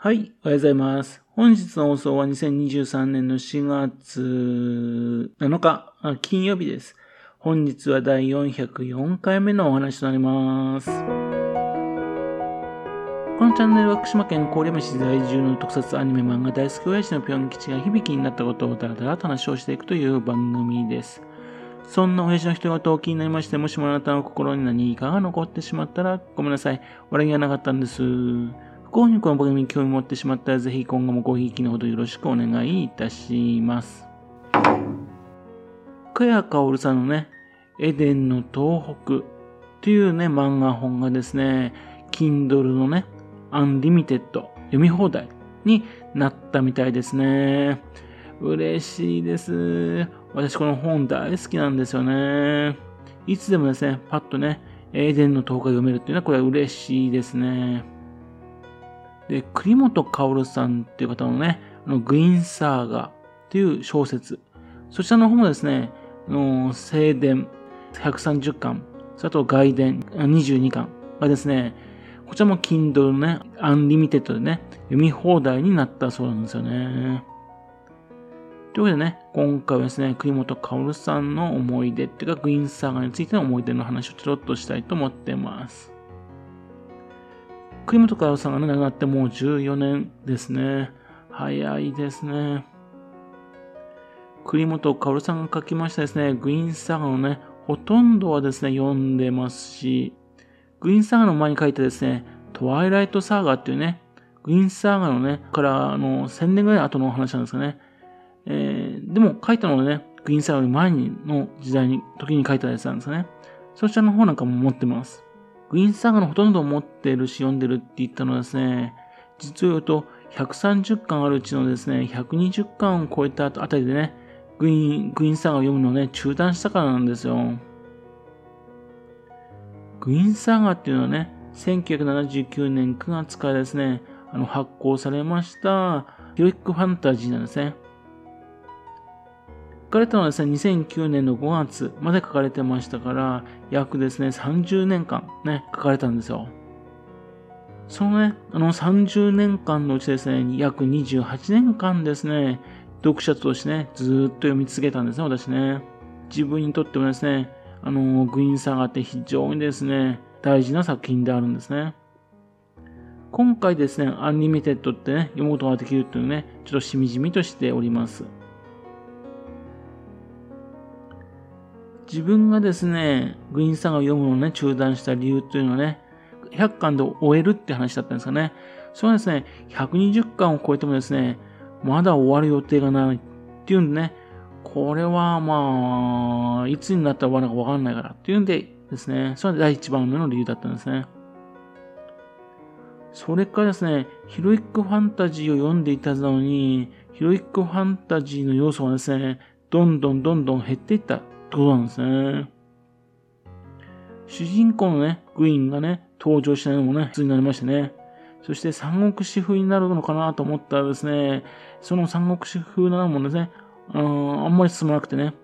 はい、おはようございます。本日の放送は2023年の4月7日、金曜日です。本日は第404回目のお話となります。このチャンネルは福島県郡山市在住の特撮アニメ漫画大好き親父のぴょん吉が響きになったことをだらだらと話をしていくという番組です。そんな親父の人事を気になりまして、もしもあなたの心に何かが残ってしまったらごめんなさい。悪気はなかったんです。不幸にこの番組に興味持ってしまったら、ぜひ今後もごひいきのほどよろしくお願いいたします。深谷かほるさんのね、エデンの東北っていうね、漫画本がですね、Kindle のね、 Unlimited 読み放題になったみたいですね。嬉しいです。私この本大好きなんですよね。いつでもですね、パッとね、エデンの東北読めるっていうのはこれは嬉しいですね。で、栗本薫さんっていう方のね、あのグイン・サーガっていう小説。そちらの方もですね、あの正伝130巻、それと外伝22巻がですね、こちらも Kindle のね、 Unlimited でね、読み放題になったそうなんですよね。というわけでね、今回はですね、栗本薫さんの思い出っていうか、グインサーガーについての思い出の話をちょろっとしたいと思ってます。栗本薫さんがね、亡くなってもう14年ですね。早いですね。栗本薫さんが書きましたですね、グイーンサーガのね、ほとんどはですね、読んでますし、グイーンサーガの前に書いたですね、トワイライトサーガっていうね、グイーンサーガのね、からあの1000年ぐらい後の話なんですかね。えー、でも書いたのはね、グイーンサーガより前の時代に、時に書いたやつなんですね。そちらの方なんかも持ってます。グイーンサーガのほとんどを持ってるし読んでるって言ったのはですね、実を言うと130巻あるうちのですね、120巻を超えたあたりでね、グイーン、グイーンサーガを読むのをね、中断したからなんですよ。グイーンサーガっていうのはね、1979年9月からですね、あの発行されましたヒロイックファンタジーなんですね。書かれたのはですね、2009年の5月まで書かれてましたから、約ですね、30年間ね、書かれたんですよ。そのね、あの30年間のうちですね、約28年間ですね、読者としてね、ずっと読み続けたんですね、私ね。自分にとってもですね、あの、グイン・サーガって非常にですね、大事な作品であるんですね。今回ですね、 Unlimited ってね、読むことができるっていうね、ちょっとしみじみとしております。自分がですね、グイン・サーガを読むのをね、中断した理由というのはね、100巻で終えるって話だったんですかね。それはですね、120巻を超えてもですね、まだ終わる予定がないっていうんでね、これはまあ、いつになったら終わるのかわかんないからっていうんでですね、それは第一番目の理由だったんですね。それからですね、ヒロイックファンタジーを読んでいたのに、ヒロイックファンタジーの要素がですね、どんどんどんどん減っていったことなんですね。主人公のね、グインがね、登場しないのもね、普通になりましてね。そして三国志風になるのかなと思ったらですね、その三国志風なのもですね、あの、あんまり進まなくてね。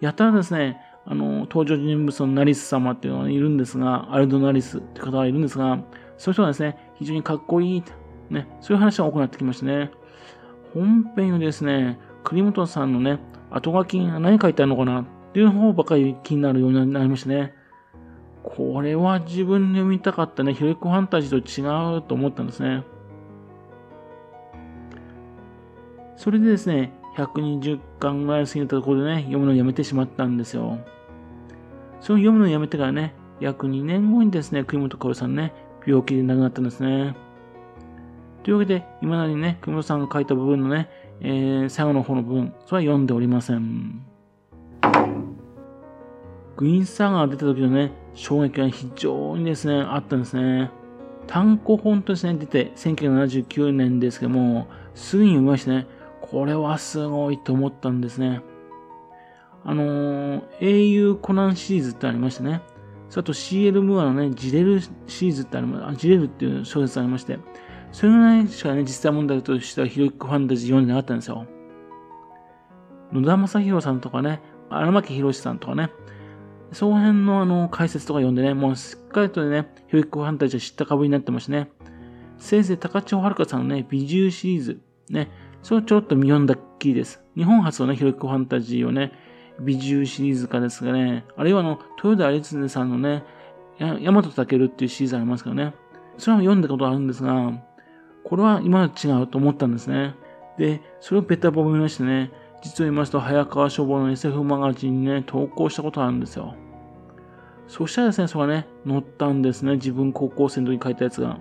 やたらですね、あの、登場人物のナリス様っていうのがいるんですが、アルドナリスって方がいるんですが、そういう人がですね、非常にかっこいい、ね、そういう話が多くなってきましてね。本編よりですね、栗本さんのね、後書きに何書いてあるのかなっていう方ばかり気になるようになりましてね。これは自分で読みたかったね、ヒロイックファンタジーと違うと思ったんですね。それでですね、120巻ぐらい過ぎたところでね、読むのをやめてしまったんですよ。その読むのをやめてからね、約2年後にですね、栗本薫さんね、病気で亡くなったんですね。というわけで、今なりね、栗本さんが書いた部分のね、えー、最後の方の部分、それは読んでおりません。グイーンサーガが出た時のね、衝撃が非常にですね、あったんですね。単行本としてね、出て、1979年ですけども、すぐに読みましてね、これはすごいと思ったんですね。あのー、英雄コナンシリーズってありましてね。それと CL ムーアのね、ジレルシリーズってあります。ジレルっていう小説ありまして。それぐらいしかね、実際問題としてはヒロイックファンタジー読んでなかったんですよ。野田正宏さんとかね、荒牧博さんとかね、その辺のあの解説とか読んでね、もうしっかりとね、ヒロイックファンタジーを知った株になってましてね。先生高千穂遥さんのね、美獣シリーズ、ね、それをちょっと読んだっきりです。日本初のね、ヒロイックファンタジーをね、美獣シリーズ化ですがね、あるいはあの、豊田有常さんのね、大和健っていうシリーズありますからね。それは読んだことあるんですが、これは今は違うと思ったんですね。で、それをペタボ見ましてね、実を言いますと、早川書房の SF マガジンにね、投稿したことあるんですよ。そしたらですね、それがね、載ったんですね。自分高校生の時に書いたやつが。っ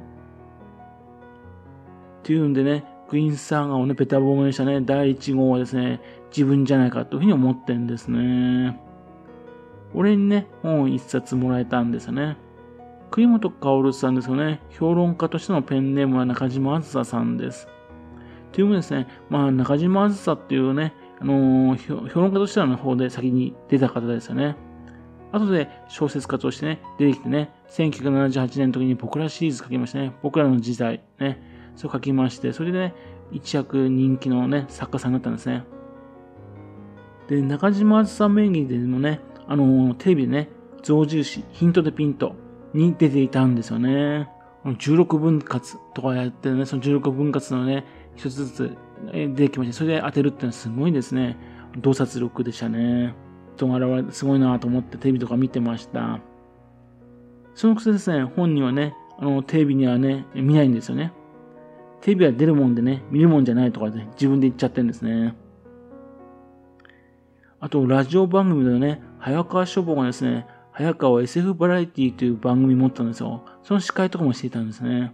ていうんでね、クイーンサーガーをね、ペタボにしたね、第1号はですね、自分じゃないかというふうに思ってんですね。俺にね、本を一冊もらえたんですよね。栗本薫さんですよね。評論家としてのペンネームは中島あずささんです。というもですね、まあ中島あずさっていうね、あのー、評論家としての方で先に出た方ですよね。後で小説家としてね、出てきてね、1978年の時に僕らシリーズ書きましたね。僕らの時代、ね。そう書きまして、それでね、一躍人気のね、作家さんになったんですね。で、中島あずさ名義でもね、あのー、テレビでね、象印、ヒントでピントに出ていたんですよね。16分割とかやってるね、その16分割のね、一つずつ出てきまして、それで当てるってのはすごいですね。洞察力でしたね。人が現れすごいなと思ってテレビとか見てました。そのくせですね、本人はね、あの、テレビにはね、見ないんですよね。テレビは出るもんでね、見るもんじゃないとかね、自分で言っちゃってるんですね。あと、ラジオ番組でね、早川書房がですね、早川 SF バラエティという番組持ったんですよ。その司会とかもしていたんですね。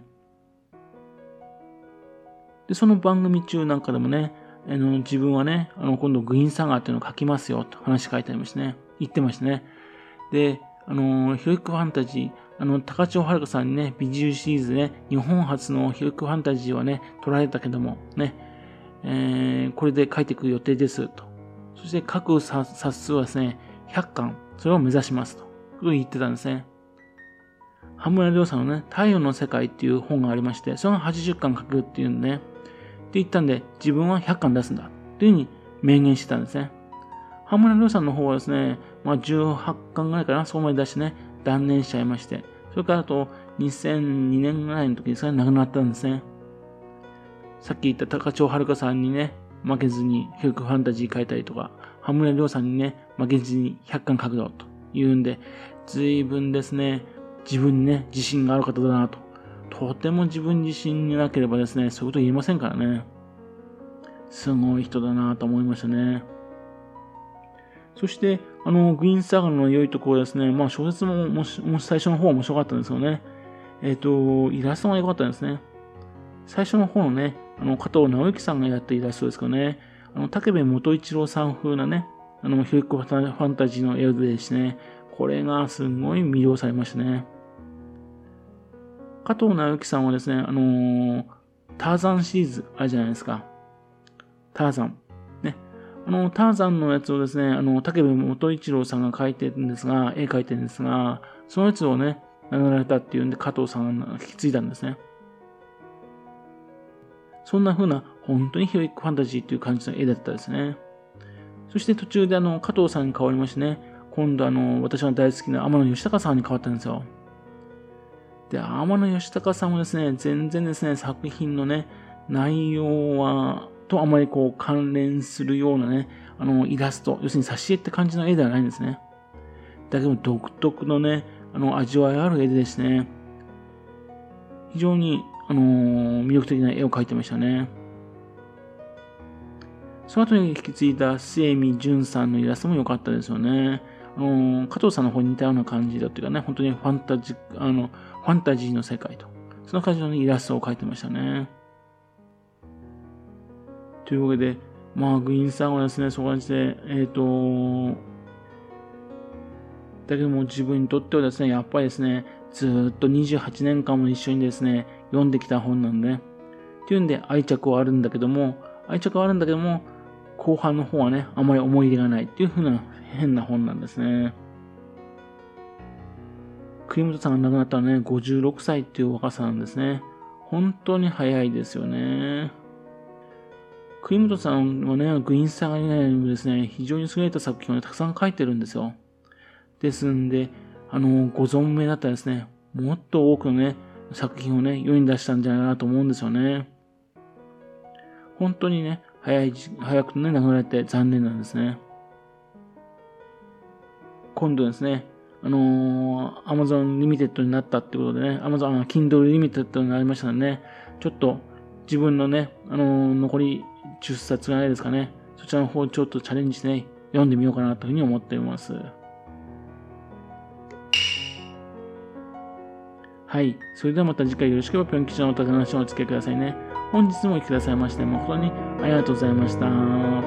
で、その番組中なんかでもね、あの自分はね、あの今度グリーンサガーっていうのを書きますよと話書いてありましたね。言ってましたね。で、あの、ヒロイクファンタジー、あの、高千穂遥さんにね、美獣シリーズ、ね、日本初のヒロイクファンタジーはね、取られたけども、ね、えー、これで書いていく予定ですと。そして各冊数はですね、100巻、それを目指しますと。と言ってたんですね。羽村亮さんのね、太陽の世界っていう本がありまして、その80巻書くっていうんでね、って言ったんで、自分は100巻出すんだ。っていうふうに明言してたんですね。羽村亮さんの方はですね、まあ18巻ぐらいかな、そこまで出してね、断念しちゃいまして、それからあと2002年ぐらいの時にそれ亡くなったんですね。さっき言った高千穂遥さんにね、負けずに教育ファンタジー書いたりとか、羽村亮さんにね、負けずに100巻書くぞと言うんで、随分ですね、自分にね、自信がある方だなと。とても自分自身になければですね、そういうこと言えませんからね。すごい人だなと思いましたね。そして、あの、グリーンサーガの良いところですね、まあ小説ももし、もし最初の方面白かったんですよね。えっ、ー、と、イラストが良かったんですね。最初の方のね、あの、加藤直之さんがやったイラストですけどね、あの、竹部元一郎さん風なね、あの、ヒロイコファンタジーの絵ですね、これがすごい魅了されましたね。加藤直之さんはですね、あのー、ターザンシリーズあるじゃないですか。ターザン。ね。あの、ターザンのやつをですね、あの、竹部元一郎さんが描いてるんですが、絵描いてるんですが、そのやつをね、名乗られたっていうんで、加藤さんが引き継いだんですね。そんな風な、本当にヒロイックファンタジーっていう感じの絵だったですね。そして途中であの、加藤さんに変わりましてね、今度あの、私の大好きな天野義高さんに変わったんですよ。で、天野義高さんもですね、全然ですね、作品のね、内容は、とあまりこう関連するようなね、あの、イラスト、要するに挿絵って感じの絵ではないんですね。だけど独特のね、あの、味わいある絵でですね、非常に、あのー、魅力的な絵を描いてましたね。その後に引き継いだ末見淳さんのイラストも良かったですよね。あの加藤さんの方に似たような感じだっていうかね、本当にファンタジー、あの、ファンタジーの世界と。その感じの、イラストを描いてましたね。というわけで、まあ、グリーンさんはですね、そこで、えっ、ー、と、だけども自分にとってはですね、やっぱりですね、ずっと28年間も一緒にですね、読んできた本なんで、ね、っていうんで愛着はあるんだけども、愛着はあるんだけども、後半の方はね、あまり思い入れがないっていう風な変な本なんですね。栗本さんが亡くなったのはね、56歳っていう若さなんですね。本当に早いですよね。栗本さんはね、グリーンサガ以外にもですね、非常に優れた作品を、ね、たくさん書いてるんですよ。ですんで、あの、ご存命だったらですね、もっと多くのね、作品をね、世に出したんじゃないかなと思うんですよね。本当にね、早い、早くね、亡くなられて残念なんですね。今度ですね、あのー、Amazon リミテッドになったってことでね、Amazon、Kindle リミテッドになりましたんでね、ちょっと自分のね、あのー、残り10冊がないですかね、そちらの方ちょっとチャレンジしてね、読んでみようかなというふうに思っています。はい。それではまた次回よろしければぴょん吉のお宝話にお付き合いくださいね。本日もお聴きくださいまして誠にありがとうございました。